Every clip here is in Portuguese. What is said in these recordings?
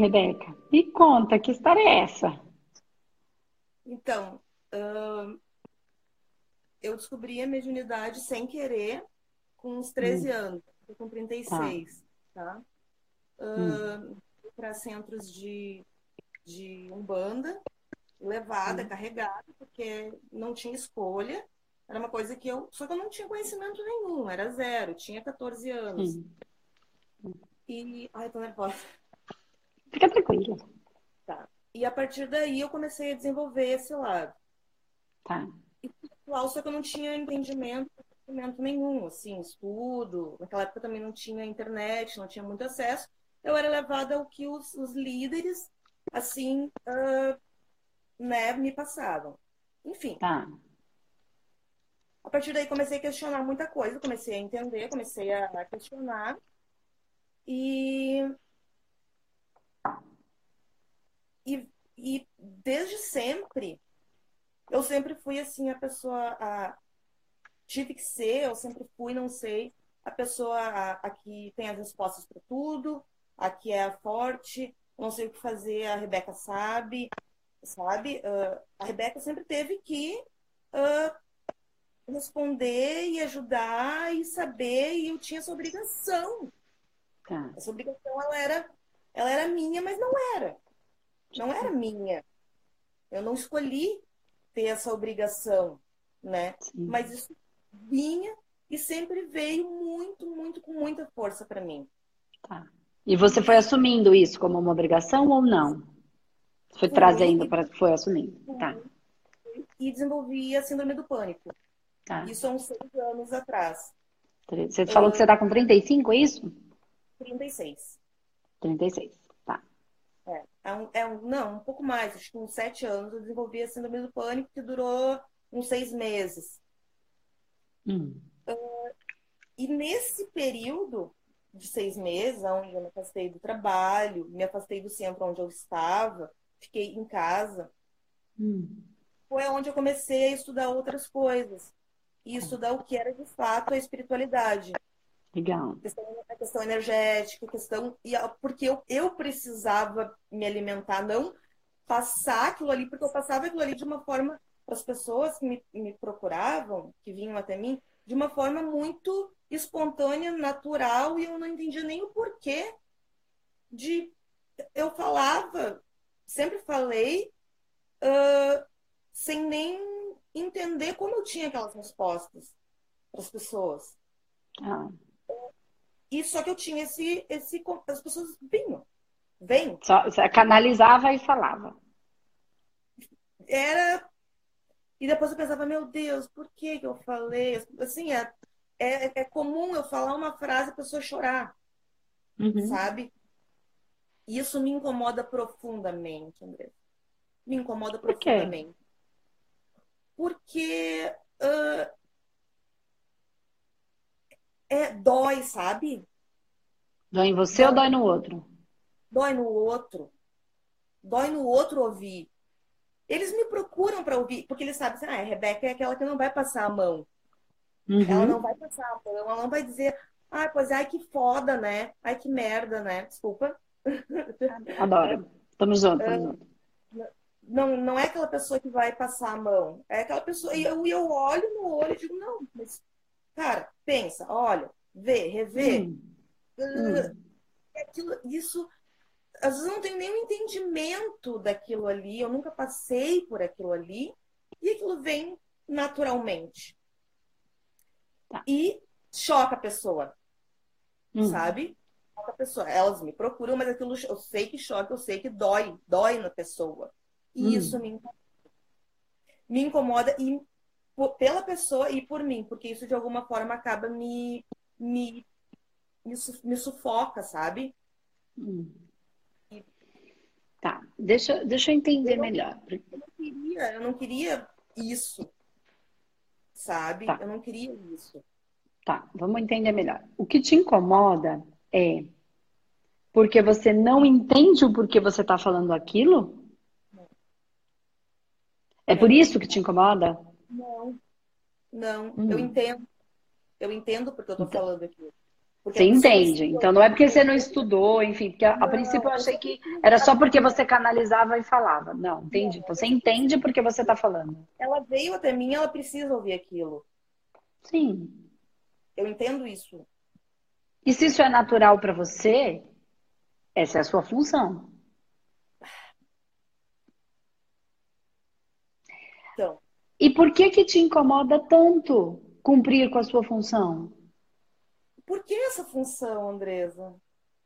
Rebeca, me conta, que história é essa? Então, uh, eu descobri a mediunidade sem querer com uns 13 hum. anos, com 36, tá? tá? Uh, hum. Para centros de, de Umbanda, levada, hum. carregada, porque não tinha escolha. Era uma coisa que eu. Só que eu não tinha conhecimento nenhum, era zero, tinha 14 anos. E. Ai, tô nervosa. Fica tranquila. Tá. E a partir daí eu comecei a desenvolver esse lado. Tá. E só que eu não tinha entendimento, entendimento nenhum, assim, estudo. Naquela época também não tinha internet, não tinha muito acesso. Eu era levada ao que os, os líderes, assim, uh, né, me passavam. Enfim. Tá. A partir daí comecei a questionar muita coisa, comecei a entender, comecei a questionar. E e, e desde sempre, eu sempre fui assim, a pessoa. A, tive que ser, eu sempre fui, não sei, a pessoa a, a que tem as respostas para tudo, a que é forte, não sei o que fazer, a Rebeca sabe, sabe? Uh, a Rebeca sempre teve que uh, responder e ajudar e saber, e eu tinha essa obrigação. Tá. Essa obrigação, ela era, ela era minha, mas não era não era minha. Eu não escolhi ter essa obrigação, né? Sim. Mas isso vinha e sempre veio muito, muito, com muita força para mim. Tá. E você foi assumindo isso como uma obrigação ou não? Foi Fui. trazendo para foi assumindo, tá? E desenvolvi a síndrome do pânico. Tá. Isso há uns seis anos atrás. Você falou eu... que você está com 35, é isso? 36. 36. É, um, é um, não, um pouco mais, acho que uns sete anos eu desenvolvi a síndrome do pânico, que durou uns seis meses. Hum. Uh, e nesse período de seis meses, onde eu me afastei do trabalho, me afastei do centro onde eu estava, fiquei em casa, hum. foi onde eu comecei a estudar outras coisas. E estudar o que era de fato a espiritualidade. Legal. A questão, a questão energética, a questão. E porque eu, eu precisava me alimentar, não passar aquilo ali, porque eu passava aquilo ali de uma forma para as pessoas que me, me procuravam, que vinham até mim, de uma forma muito espontânea, natural, e eu não entendia nem o porquê de. Eu falava, sempre falei, uh, sem nem entender como eu tinha aquelas respostas para as pessoas. Ah. E só que eu tinha esse. esse as pessoas vinham. Vem. Só, canalizava e falava. Era. E depois eu pensava, meu Deus, por que, que eu falei? Assim, é, é, é comum eu falar uma frase e a pessoa chorar. Uhum. Sabe? E isso me incomoda profundamente, André. Me incomoda profundamente. Por Porque uh, é, dói, sabe? Dói em você dói, ou dói no outro? Dói no outro. Dói no outro ouvir. Eles me procuram para ouvir, porque eles sabem assim, ah, a Rebeca é aquela que não vai passar a mão. Uhum. Ela não vai passar a mão, ela não vai dizer, ah, pois é, ai, que foda, né? Ai, que merda, né? Desculpa. Adoro. Tamo junto, tamo junto. Não, não é aquela pessoa que vai passar a mão. É aquela pessoa. E eu, eu olho no olho e digo, não, mas Cara, pensa, olha, vê, revê. Hum. Hum. Aquilo, isso, às vezes eu não tenho nenhum entendimento daquilo ali, eu nunca passei por aquilo ali, e aquilo vem naturalmente. Tá. E choca a pessoa, hum. sabe? Choca a pessoa. Elas me procuram, mas aquilo eu sei que choca, eu sei que dói, dói na pessoa. E hum. isso me incomoda. Me incomoda e pela pessoa e por mim, porque isso de alguma forma acaba me, me, me, me sufoca, sabe? Hum. Tá, deixa, deixa eu entender eu não, melhor. Eu não, queria, eu não queria isso, sabe? Tá. Eu não queria isso. Tá, vamos entender melhor. O que te incomoda é porque você não entende o porquê você está falando aquilo? É por isso que te incomoda? Não, não, eu uhum. entendo. Eu entendo porque eu tô então, falando aqui. Você entende. Então não é porque você não estudou, enfim, porque a, a princípio eu achei que era só porque você canalizava e falava. Não, entendi. Você entende porque você está falando. Ela veio até mim, ela precisa ouvir aquilo. Sim. Eu entendo isso. E se isso é natural para você, essa é a sua função. Então. E por que que te incomoda tanto cumprir com a sua função? Por que essa função, Andresa?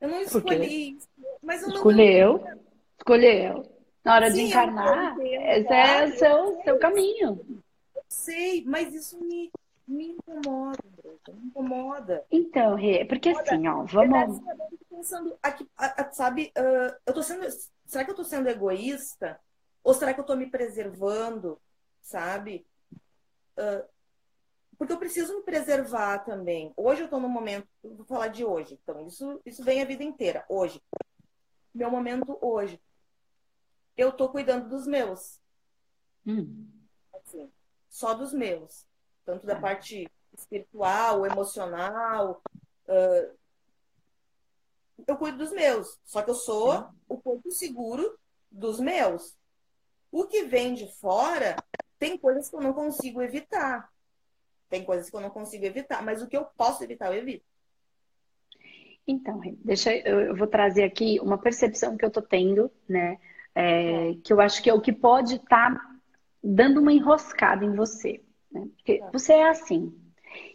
Eu não escolhi isso. Mas eu Escolheu. Não... Escolheu. Na hora Sim, de encarnar, esse é o seu, seu caminho. Eu sei, mas isso me, me incomoda, Andresa. Me incomoda. Então, Rê, porque assim, ó, vamos. Pensando aqui, sabe, uh, eu tô sendo. Será que eu tô sendo egoísta? Ou será que eu tô me preservando? Sabe? Uh, porque eu preciso me preservar também. Hoje eu estou no momento, vou falar de hoje, então isso, isso vem a vida inteira, hoje. Meu momento hoje. Eu estou cuidando dos meus. Hum. Assim, só dos meus. Tanto da parte espiritual, emocional. Uh, eu cuido dos meus. Só que eu sou o ponto seguro dos meus. O que vem de fora tem coisas que eu não consigo evitar. Tem coisas que eu não consigo evitar, mas o que eu posso evitar, eu evito. Então, deixa eu, eu vou trazer aqui uma percepção que eu tô tendo, né? É, que eu acho que é o que pode estar tá dando uma enroscada em você. Né? Porque tá. você é assim.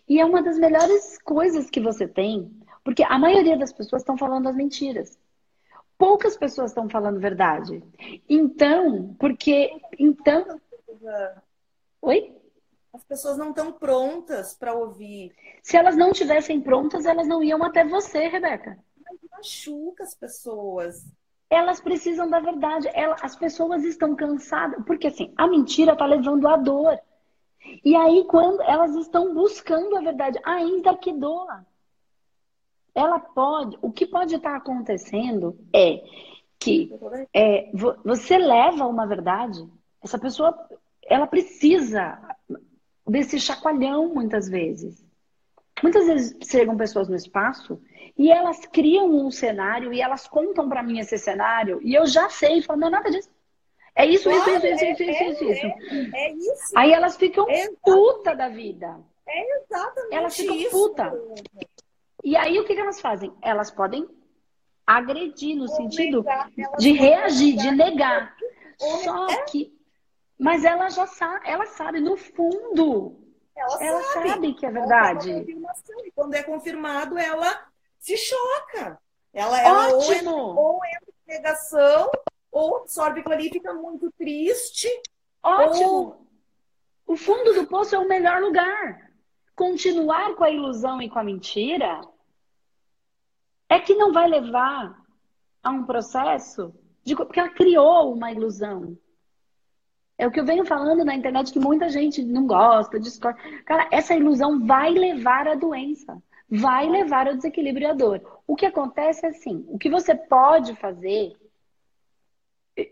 E é uma das melhores coisas que você tem, porque a maioria das pessoas estão falando as mentiras. Poucas pessoas estão falando verdade. Então, porque. Então. Oi? As pessoas não estão prontas para ouvir. Se elas não tivessem prontas, elas não iam até você, Rebeca. Mas machuca as pessoas. Elas precisam da verdade. as pessoas estão cansadas. Porque assim, a mentira está levando à dor. E aí, quando elas estão buscando a verdade, ainda que doa. Ela pode. O que pode estar acontecendo é que é, você leva uma verdade, essa pessoa ela precisa desse chacoalhão muitas vezes. Muitas vezes chegam pessoas no espaço e elas criam um cenário e elas contam para mim esse cenário e eu já sei, falo, não, nada disso. É isso, isso, isso, isso, é, isso, isso, é, é, isso. Aí elas ficam puta da vida. É exatamente Elas ficam isso. puta. E aí o que, que elas fazem? Elas podem agredir no Ou sentido negar, de reagir, de negar. Só é. que mas ela já sabe, ela sabe, no fundo. Ela, ela sabe. sabe. que é verdade. E quando é confirmado, ela se choca. Ela, ela ou, entra, ou entra em negação, ou absorve aquilo ali e fica muito triste. Ótimo! Ou... O fundo do poço é o melhor lugar. Continuar com a ilusão e com a mentira é que não vai levar a um processo de porque ela criou uma ilusão. É o que eu venho falando na internet que muita gente não gosta, discorda. Cara, essa ilusão vai levar à doença, vai levar ao desequilíbrio e à dor. O que acontece é assim, o que você pode fazer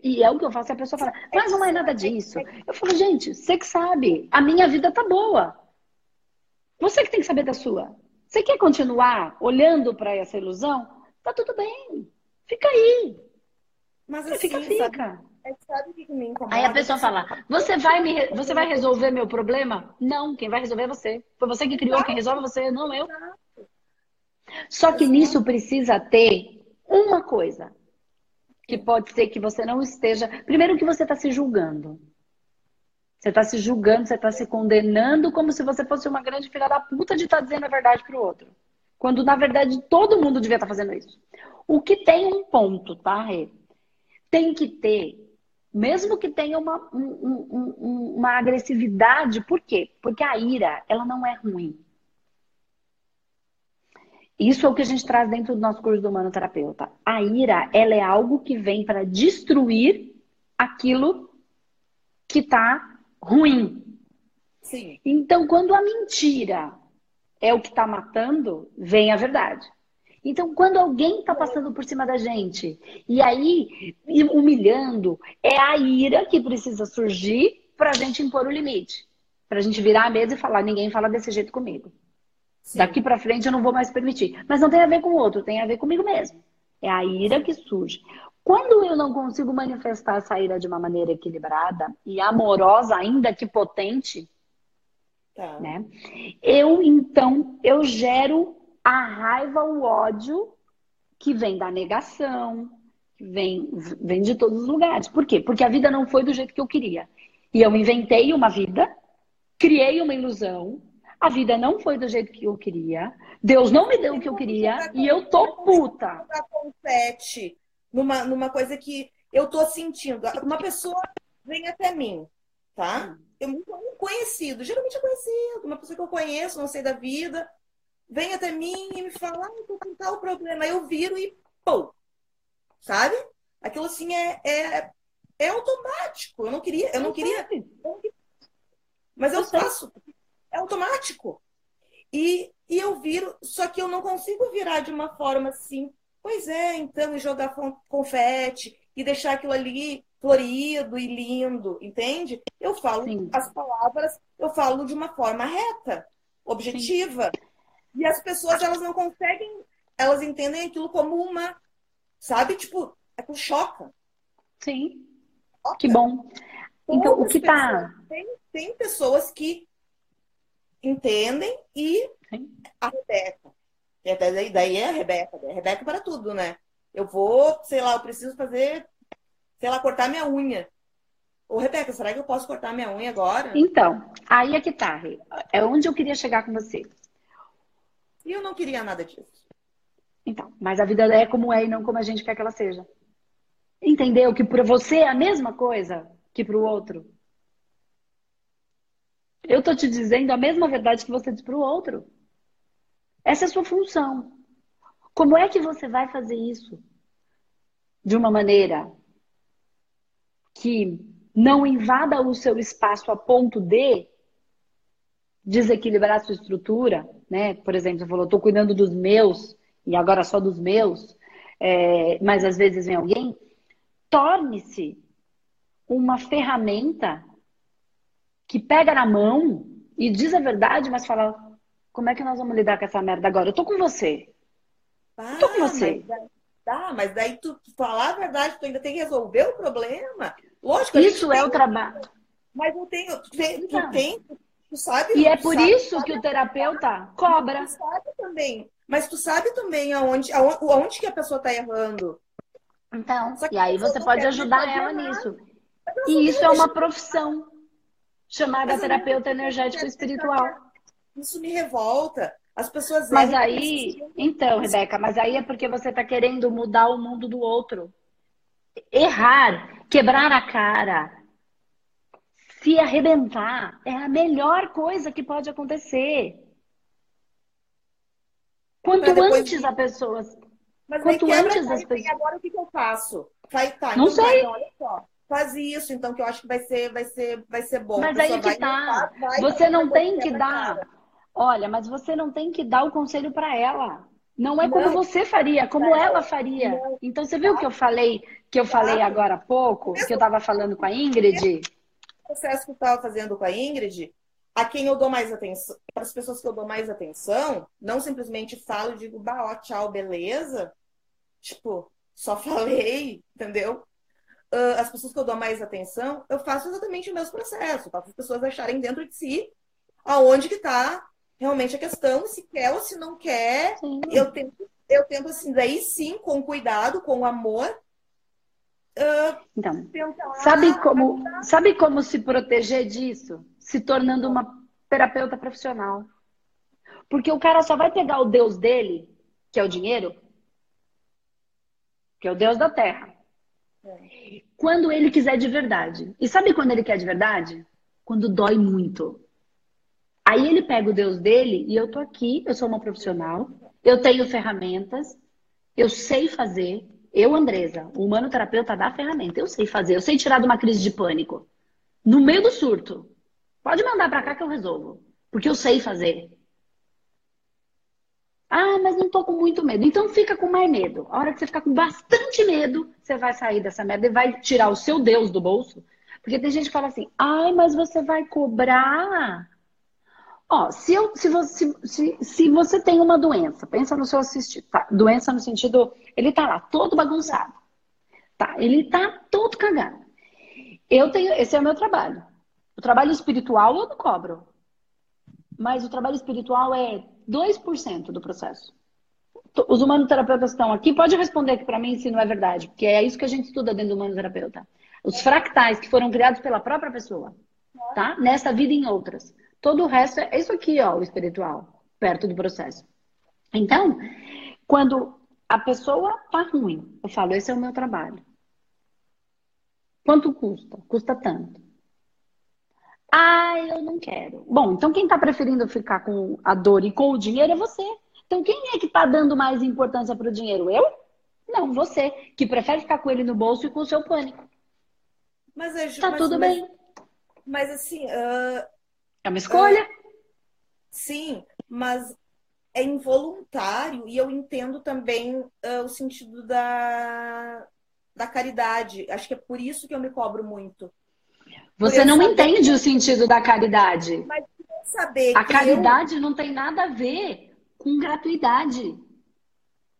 e é o que eu faço, a pessoa fala, mas não é nada disso. Eu falo, gente, você que sabe, a minha vida tá boa. Você que tem que saber da sua. Você quer continuar olhando para essa ilusão? Tá tudo bem. Fica aí. Mas assim, fica, fica. Sabe, sabe o que me incomoda? Aí a pessoa fala: você vai, me, você vai resolver meu problema? Não, quem vai resolver é você. Foi você que criou, quem resolve é você, não eu. Só que nisso precisa ter uma coisa. Que pode ser que você não esteja. Primeiro, que você está se julgando. Você está se julgando, você está se condenando como se você fosse uma grande filha da puta de estar tá dizendo a verdade para o outro. Quando, na verdade, todo mundo devia estar tá fazendo isso. O que tem um ponto, tá, Rê? Tem que ter mesmo que tenha uma, um, um, uma agressividade, por quê? Porque a ira, ela não é ruim. Isso é o que a gente traz dentro do nosso curso do Humano Terapeuta. A ira, ela é algo que vem para destruir aquilo que está ruim. Sim. Então, quando a mentira é o que está matando, vem a verdade. Então, quando alguém está passando por cima da gente e aí humilhando, é a ira que precisa surgir para a gente impor o limite. Para a gente virar a mesa e falar: ninguém fala desse jeito comigo. Sim. Daqui para frente eu não vou mais permitir. Mas não tem a ver com o outro, tem a ver comigo mesmo. É a ira que surge. Quando eu não consigo manifestar essa ira de uma maneira equilibrada e amorosa, ainda que potente, tá. né? Eu então eu gero a raiva, o ódio que vem da negação, que vem, vem de todos os lugares. Por quê? Porque a vida não foi do jeito que eu queria. E eu inventei uma vida, criei uma ilusão, a vida não foi do jeito que eu queria, Deus não me deu o que eu queria e eu tô puta. confete numa, numa coisa que eu tô sentindo. Uma pessoa vem até mim, tá? Eu um conhecido, geralmente é conhecido, uma pessoa que eu conheço, não sei da vida, vem até mim e me fala, ah, tô com tal problema. Eu viro e pô, sabe? Aquilo assim é, é, é automático. Eu não queria, eu não queria, mas eu faço. É automático. E, e eu viro, só que eu não consigo virar de uma forma assim, pois é, então, e jogar confete e deixar aquilo ali florido e lindo, entende? Eu falo Sim. as palavras, eu falo de uma forma reta, objetiva. Sim. E as pessoas, elas não conseguem, elas entendem aquilo como uma, sabe? Tipo, é com choca. Sim. Choca. Que bom. Então, o que tá. Tem, tem pessoas que entendem e Sim. a Rebeca. E até daí, daí é a Rebeca, é a Rebeca para tudo, né? Eu vou, sei lá, eu preciso fazer, sei lá, cortar minha unha. Ô, Rebeca, será que eu posso cortar minha unha agora? Então, aí é que tá, É onde eu queria chegar com você. E eu não queria nada disso. Então, mas a vida é como é e não como a gente quer que ela seja. Entendeu? Que para você é a mesma coisa que para o outro. Eu tô te dizendo a mesma verdade que você diz para o outro. Essa é a sua função. Como é que você vai fazer isso? De uma maneira que não invada o seu espaço a ponto de desequilibrar a sua estrutura, né? Por exemplo, você falou, estou cuidando dos meus e agora só dos meus, é, mas às vezes vem alguém. Torne-se uma ferramenta que pega na mão e diz a verdade, mas fala: como é que nós vamos lidar com essa merda agora? Eu tô com você. Ah, tô com você. Mas, tá, mas daí tu falar a verdade, tu ainda tem que resolver o problema. Lógico, Isso é o trabalho. Mas eu tenho, tu, tem, tu, tem, tu sabe. E é por sabe, isso que o terapeuta cobra. Tu sabe também. Mas tu sabe também aonde, aonde, que a pessoa tá errando. Então, e aí você pode ajudar ela nisso. E isso é uma profissão chamada mas terapeuta energético espiritual. Isso me revolta. As pessoas. Mas aí, então, Rebeca, mas aí é porque você está querendo mudar o mundo do outro. Errar, quebrar a cara, se arrebentar é a melhor coisa que pode acontecer. Quanto antes a pessoa. Mas quanto antes as pessoas. Agora o que, eu faço? Vai, tá, não então sei. Vai, olha só faz isso, então que eu acho que vai ser, vai ser, vai ser bom. Mas aí que tá. Vai, você não tem que dar. Olha, mas você não tem que dar o conselho para ela. Não é como não, você faria, como não, ela faria. Não, então você viu o que eu falei, que eu falei agora há pouco, que eu estava falando com a Ingrid? Processo que eu estava fazendo com a Ingrid, a quem eu dou mais atenção, para as pessoas que eu dou mais atenção, não simplesmente falo e digo, bah, ó, tchau, beleza. Tipo, só falei, entendeu? uh, as pessoas que eu dou mais atenção, eu faço exatamente o mesmo processo. Faço as pessoas acharem dentro de si aonde que está realmente a questão, se quer ou se não quer. Sim. Eu tento, eu tento assim, daí sim, com cuidado, com amor. Uh, então, tentar... sabe como, sabe como se proteger disso? Se tornando uma terapeuta profissional. Porque o cara só vai pegar o Deus dele, que é o dinheiro, que é o Deus da terra. Quando ele quiser de verdade. E sabe quando ele quer de verdade? Quando dói muito. Aí ele pega o Deus dele e eu tô aqui, eu sou uma profissional, eu tenho ferramentas, eu sei fazer. Eu, Andresa, o humano terapeuta dá ferramenta, eu sei fazer, eu sei tirar de uma crise de pânico. No meio do surto. Pode mandar para cá que eu resolvo, porque eu sei fazer. Ah, mas não tô com muito medo. Então fica com mais medo. A hora que você ficar com bastante medo, você vai sair dessa merda e vai tirar o seu Deus do bolso. Porque tem gente que fala assim: ai, mas você vai cobrar Ó, se, eu, se, você, se, se você tem uma doença, pensa no seu assistido, tá? Doença no sentido, ele tá lá todo bagunçado. Tá, ele tá todo cagado. Eu tenho, esse é o meu trabalho. O trabalho espiritual eu não cobro. Mas o trabalho espiritual é 2% do processo. Os humanoterapeutas estão aqui, pode responder aqui para mim se não é verdade, porque é isso que a gente estuda dentro do humanoterapeuta. Os fractais que foram criados pela própria pessoa, tá? Nessa vida e em outras. Todo o resto é isso aqui, ó, o espiritual, perto do processo. Então, quando a pessoa tá ruim, eu falo, esse é o meu trabalho. Quanto custa? Custa tanto. Ah, eu não quero. Bom, então quem está preferindo ficar com a dor e com o dinheiro é você. Então quem é que está dando mais importância para o dinheiro? Eu? Não, você, que prefere ficar com ele no bolso e com o seu pânico. Mas é, tá mas, tudo mas, bem. Mas assim. Uh, é uma escolha. Uh, sim, mas é involuntário e eu entendo também uh, o sentido da, da caridade. Acho que é por isso que eu me cobro muito. Você não entende o sentido da caridade. Mas saber a caridade eu... não tem nada a ver com gratuidade.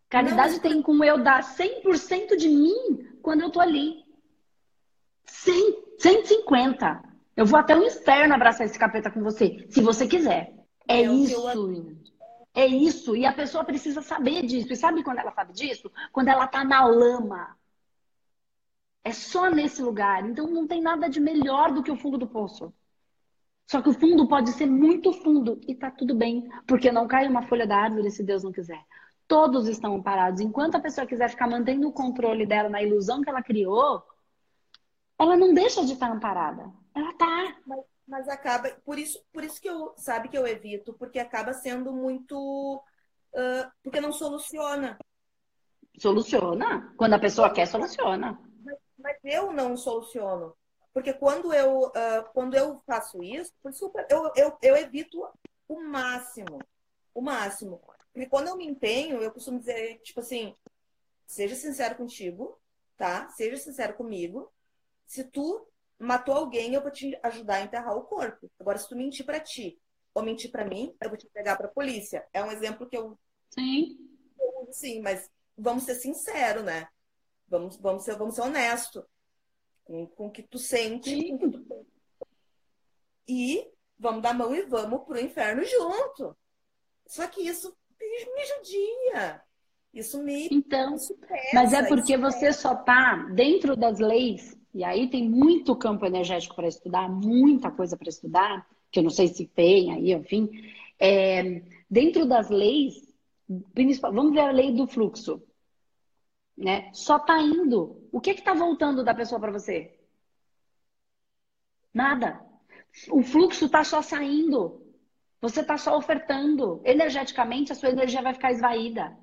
Caridade não, tem com eu dar 100% de mim quando eu tô ali. 100, 150. Eu vou até o externo abraçar esse capeta com você, se você quiser. É, é isso. É isso. E a pessoa precisa saber disso. E sabe quando ela sabe disso? Quando ela tá na lama. É só nesse lugar. Então não tem nada de melhor do que o fundo do poço. Só que o fundo pode ser muito fundo e tá tudo bem, porque não cai uma folha da árvore se Deus não quiser. Todos estão parados. Enquanto a pessoa quiser ficar mantendo o controle dela na ilusão que ela criou, ela não deixa de estar amparada. Ela tá. Mas, mas, acaba. Por isso, por isso que eu sabe que eu evito, porque acaba sendo muito. Uh, porque não soluciona. Soluciona. Quando a pessoa quer, soluciona. Mas, mas eu não soluciono. Porque quando eu, uh, quando eu faço isso, por isso eu, eu, eu evito o máximo. O máximo. Porque quando eu me empenho, eu costumo dizer, tipo assim, seja sincero contigo, tá? Seja sincero comigo. Se tu matou alguém, eu vou te ajudar a enterrar o corpo. Agora, se tu mentir para ti ou mentir para mim, eu vou te pegar para polícia. É um exemplo que eu. Sim. Sim, mas vamos ser sinceros, né? Vamos, vamos, ser, vamos ser honestos com, com o que tu sente. Que tu... E vamos dar mão e vamos pro inferno junto. Só que isso me judia. Isso me. Então, mas é porque você só tá dentro das leis, e aí tem muito campo energético para estudar, muita coisa para estudar, que eu não sei se tem aí, enfim. É, dentro das leis, vamos ver a lei do fluxo. Né? Só tá indo. O que que tá voltando da pessoa para você? Nada. O fluxo tá só saindo. Você tá só ofertando. Energeticamente, a sua energia vai ficar esvaída.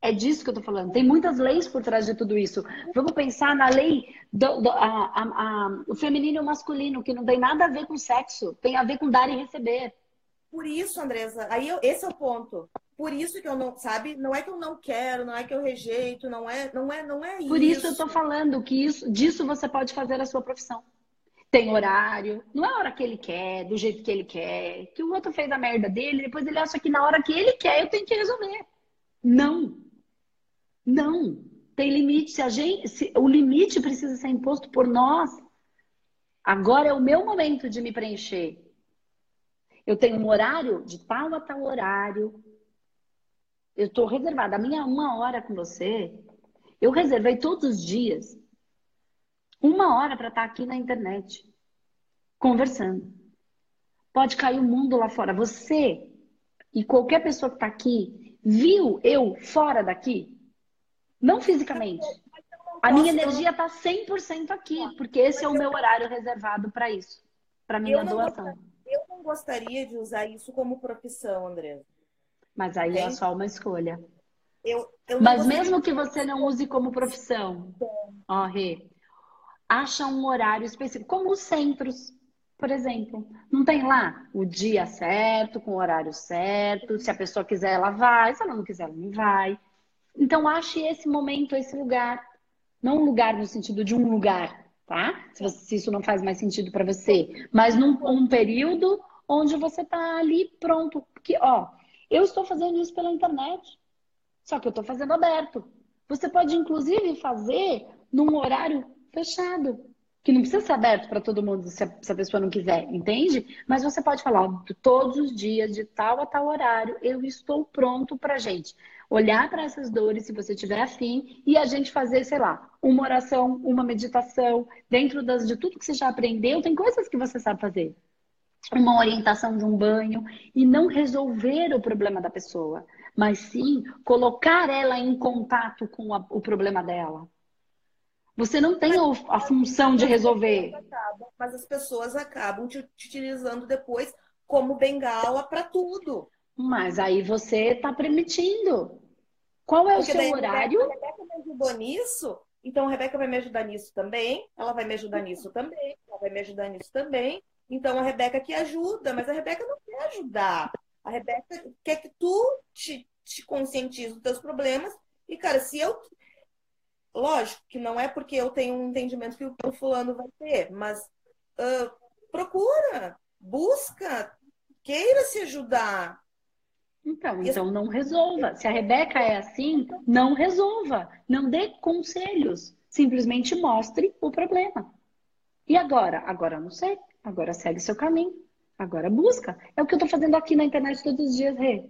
É disso que eu tô falando. Tem muitas leis por trás de tudo isso. Vamos pensar na lei do, do a, a, a, o feminino e o masculino, que não tem nada a ver com sexo, tem a ver com dar e receber. Por isso, Andresa, aí eu, esse é o ponto. Por isso que eu não, sabe? Não é que eu não quero, não é que eu rejeito, não é, não é, não é isso. Por isso eu tô falando que isso, disso você pode fazer a sua profissão. Tem horário, não é a hora que ele quer, do jeito que ele quer, que o outro fez a merda dele, depois ele acha que na hora que ele quer eu tenho que resolver. Não. Não. Tem limite. Se a gente, se, o limite precisa ser imposto por nós. Agora é o meu momento de me preencher. Eu tenho um horário de tal a tal horário. Eu estou reservada. A minha uma hora com você, eu reservei todos os dias uma hora para estar tá aqui na internet, conversando. Pode cair o mundo lá fora. Você e qualquer pessoa que está aqui viu eu fora daqui? Não fisicamente. A minha energia está 100% aqui, porque esse é o meu horário reservado para isso, para minha doação. Eu não gostaria de usar isso como profissão, André. Mas aí é só uma escolha. Eu, eu Mas mesmo que você não use como profissão, ó, Rê, acha um horário específico, como os centros, por exemplo. Não tem lá o dia certo, com o horário certo. Se a pessoa quiser, ela vai. Se ela não quiser, ela não vai. Então, ache esse momento, esse lugar. Não um lugar no sentido de um lugar, tá? Se, você, se isso não faz mais sentido para você. Mas num um período onde você tá ali pronto. Porque, ó, eu estou fazendo isso pela internet. Só que eu estou fazendo aberto. Você pode, inclusive, fazer num horário fechado. Que não precisa ser aberto para todo mundo se a, se a, pessoa não quiser, entende? Mas você pode falar, todos os dias, de tal a tal horário, eu estou pronto para gente olhar para essas dores, se você tiver afim, e a gente fazer, sei lá, uma oração, uma meditação, dentro das, de tudo que você já aprendeu, tem coisas que você sabe fazer. Uma orientação de um banho, e não resolver o problema da pessoa, mas sim colocar ela em contato com a, o problema dela. Você não tem a função de resolver. Mas as pessoas acabam te utilizando depois como bengala para tudo. Mas aí você está permitindo. Qual é Porque o seu horário? A Rebeca me ajudou nisso, então a Rebeca vai me ajudar nisso também, ela vai me ajudar nisso também, ela vai me ajudar nisso também. Então a Rebeca que ajuda, mas a Rebeca não quer ajudar. A Rebeca quer que tu te, te conscientize dos teus problemas. E, cara, se eu Lógico que não é porque eu tenho um entendimento que o fulano vai ter, mas uh, procura, busca, queira se ajudar. Então, então não resolva. Se a Rebeca é assim, não resolva. Não dê conselhos. Simplesmente mostre o problema. E agora? Agora não sei. Agora segue seu caminho. Agora busca. É o que eu estou fazendo aqui na internet todos os dias, Rê.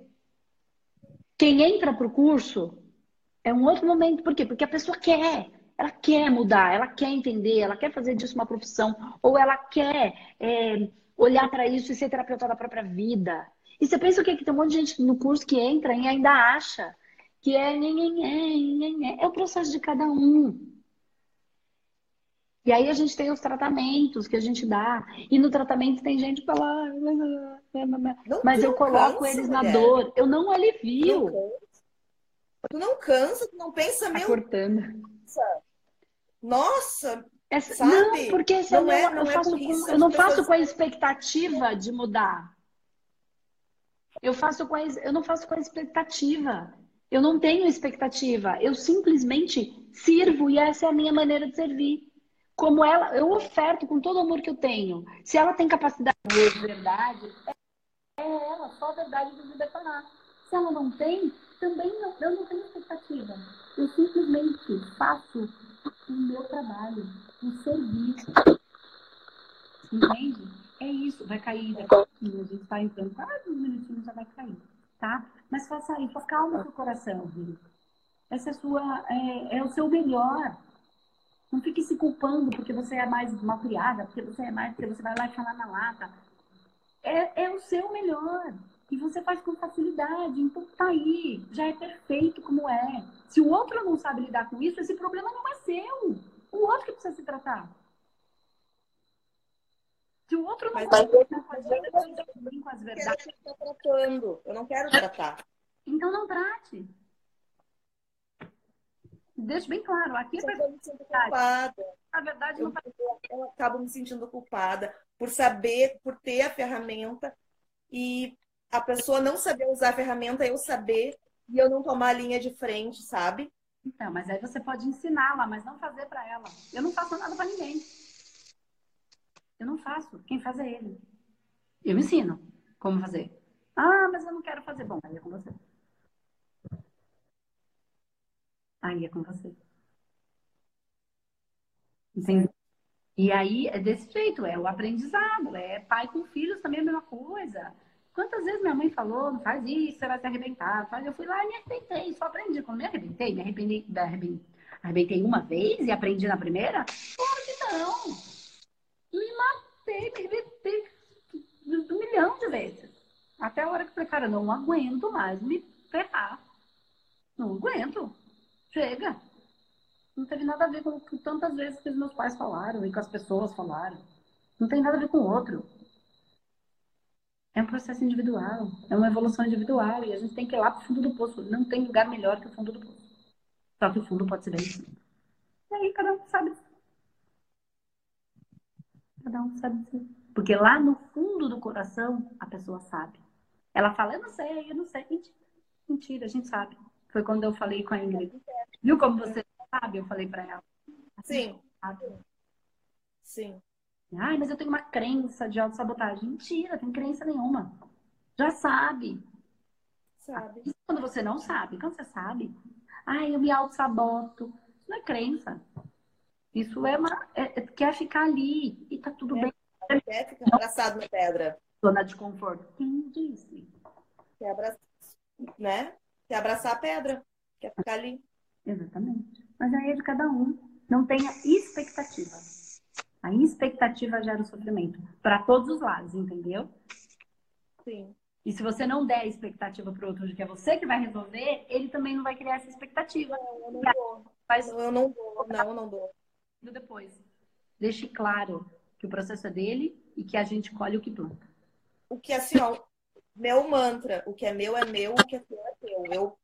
Quem entra para o curso é um outro momento. Por quê? Porque a pessoa quer. Ela quer mudar, ela quer entender, ela quer fazer disso uma profissão, ou ela quer é, olhar para isso e ser terapeuta da própria vida. E você pensa o quê? Que tem um monte de gente no curso que entra e ainda acha que é é o processo de cada um. E aí a gente tem os tratamentos que a gente dá. E no tratamento tem gente que fala. Mas eu coloco cansa, eles na mulher. dor. Eu não alivio. Tu não cansa, tu não pensa, tá meu. cortando. Nossa, Essa, sabe? Não, porque não é, não eu, é faço com, eu não faço com a expectativa de mudar. Eu faço com a, eu não faço com a expectativa. Eu não tenho expectativa. Eu simplesmente sirvo e essa é a minha maneira de servir. Como ela, eu oferto com todo o amor que eu tenho. Se ela tem capacidade de verdade, é ela, só a verdade de detonar. Se ela não tem, também não, eu não tenho expectativa. Eu simplesmente faço o meu trabalho, o serviço. Entende? É isso. Vai cair daqui a gente está entrando quase uns minutinhos já vai cair. Tá? Mas faça isso. Acalma seu coração, viu? Essa é, sua, é, é o seu melhor. Não fique se culpando porque você é mais mal criada, porque você é mais, porque você vai lá e falar na lata. É, é o seu melhor. E você faz com facilidade. Então tá aí, já é perfeito como é. Se o outro não sabe lidar com isso, esse problema não é seu. O outro que precisa se tratar. Se o outro não sabe lidar com as verdades. Eu, tratando. eu não quero tratar. Então não trate. Deixa bem claro, aqui é eu me sinto culpada. A verdade não eu, eu acabo me sentindo culpada por saber, por ter a ferramenta e a pessoa não saber usar a ferramenta, eu saber e eu não tomar a linha de frente, sabe? Então, mas aí você pode ensiná-la, mas não fazer para ela. Eu não faço nada para ninguém. Eu não faço. Quem faz é ele. Eu ensino como fazer. Ah, mas eu não quero fazer. Bom, aí é com você. Aí é com você. Entendeu? E aí é desse jeito, é o aprendizado, é pai com filhos também é a mesma coisa. Quantas vezes minha mãe falou, não faz isso, você vai se arrebentar. Faz. Eu fui lá e me arrebentei, só aprendi. Quando me arrebentei, me arrependi, arrebentei, arrebentei uma vez e aprendi na primeira? Claro que não. Me matei, me arrebentei um milhão de vezes. Até a hora que eu falei, cara, não aguento mais me ferrar. Não aguento. Chega. Não teve nada a ver com, tantas vezes que os meus pais falaram e com as pessoas falaram. Não tem nada a ver com o outro. É um processo individual, é uma evolução individual e a gente tem que ir lá para o fundo do poço. Não tem lugar melhor que o fundo do poço. Só que o fundo pode ser bem cima. E aí cada um sabe. Cada um sabe. Porque lá no fundo do coração a pessoa sabe. Ela fala, eu não sei, eu não sei. Mentira, Mentira a gente sabe. Foi quando eu falei com a Ingrid. Viu como você sabe? Eu falei para ela. Assim, Sim. Sabe. Sim. Ai, mas eu tenho uma crença de autossabotagem. Mentira, tem crença nenhuma. Já sabe. Sabe. Isso quando você não sabe. Quando você sabe, ai, eu me auto-saboto. Isso não é crença. Isso é uma. É, é, quer ficar ali e tá tudo É. bem. Quer ficar abraçado na pedra. Zona de conforto. Quem disse? Quer abraçar, né? Quer abraçar a pedra. Quer ficar ali. Exatamente. Mas aí é de cada um. Não tenha expectativa. A expectativa gera o sofrimento. Para todos os lados, entendeu? Sim. E se você não der expectativa para o outro de que é você que vai resolver, ele também não vai criar essa expectativa. Não, eu não dou. Faz Não, eu não dou. Não, eu não dou. depois. Deixe claro que o processo é dele e que a gente colhe o que planta. O que é assim, ó, meu mantra, o que é meu é meu, o que é teu é teu. Eu,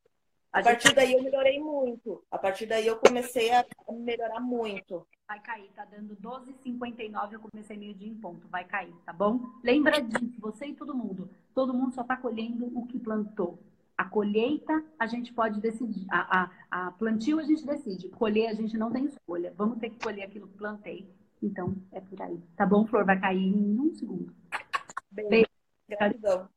A a gente partir daí eu melhorei muito. A partir daí eu comecei a melhorar muito. Vai cair, tá dando 12h59, eu comecei meio dia em ponto, vai cair, tá bom? Lembra disso, você e todo mundo. Todo mundo só tá colhendo o que plantou. A colheita a gente pode decidir. A, a, a plantio a gente decide. Colher a gente não tem escolha. Vamos ter que colher aquilo que plantei. Então, é por aí. Tá bom, Flor? Vai cair em um segundo. Beijo. gratidão.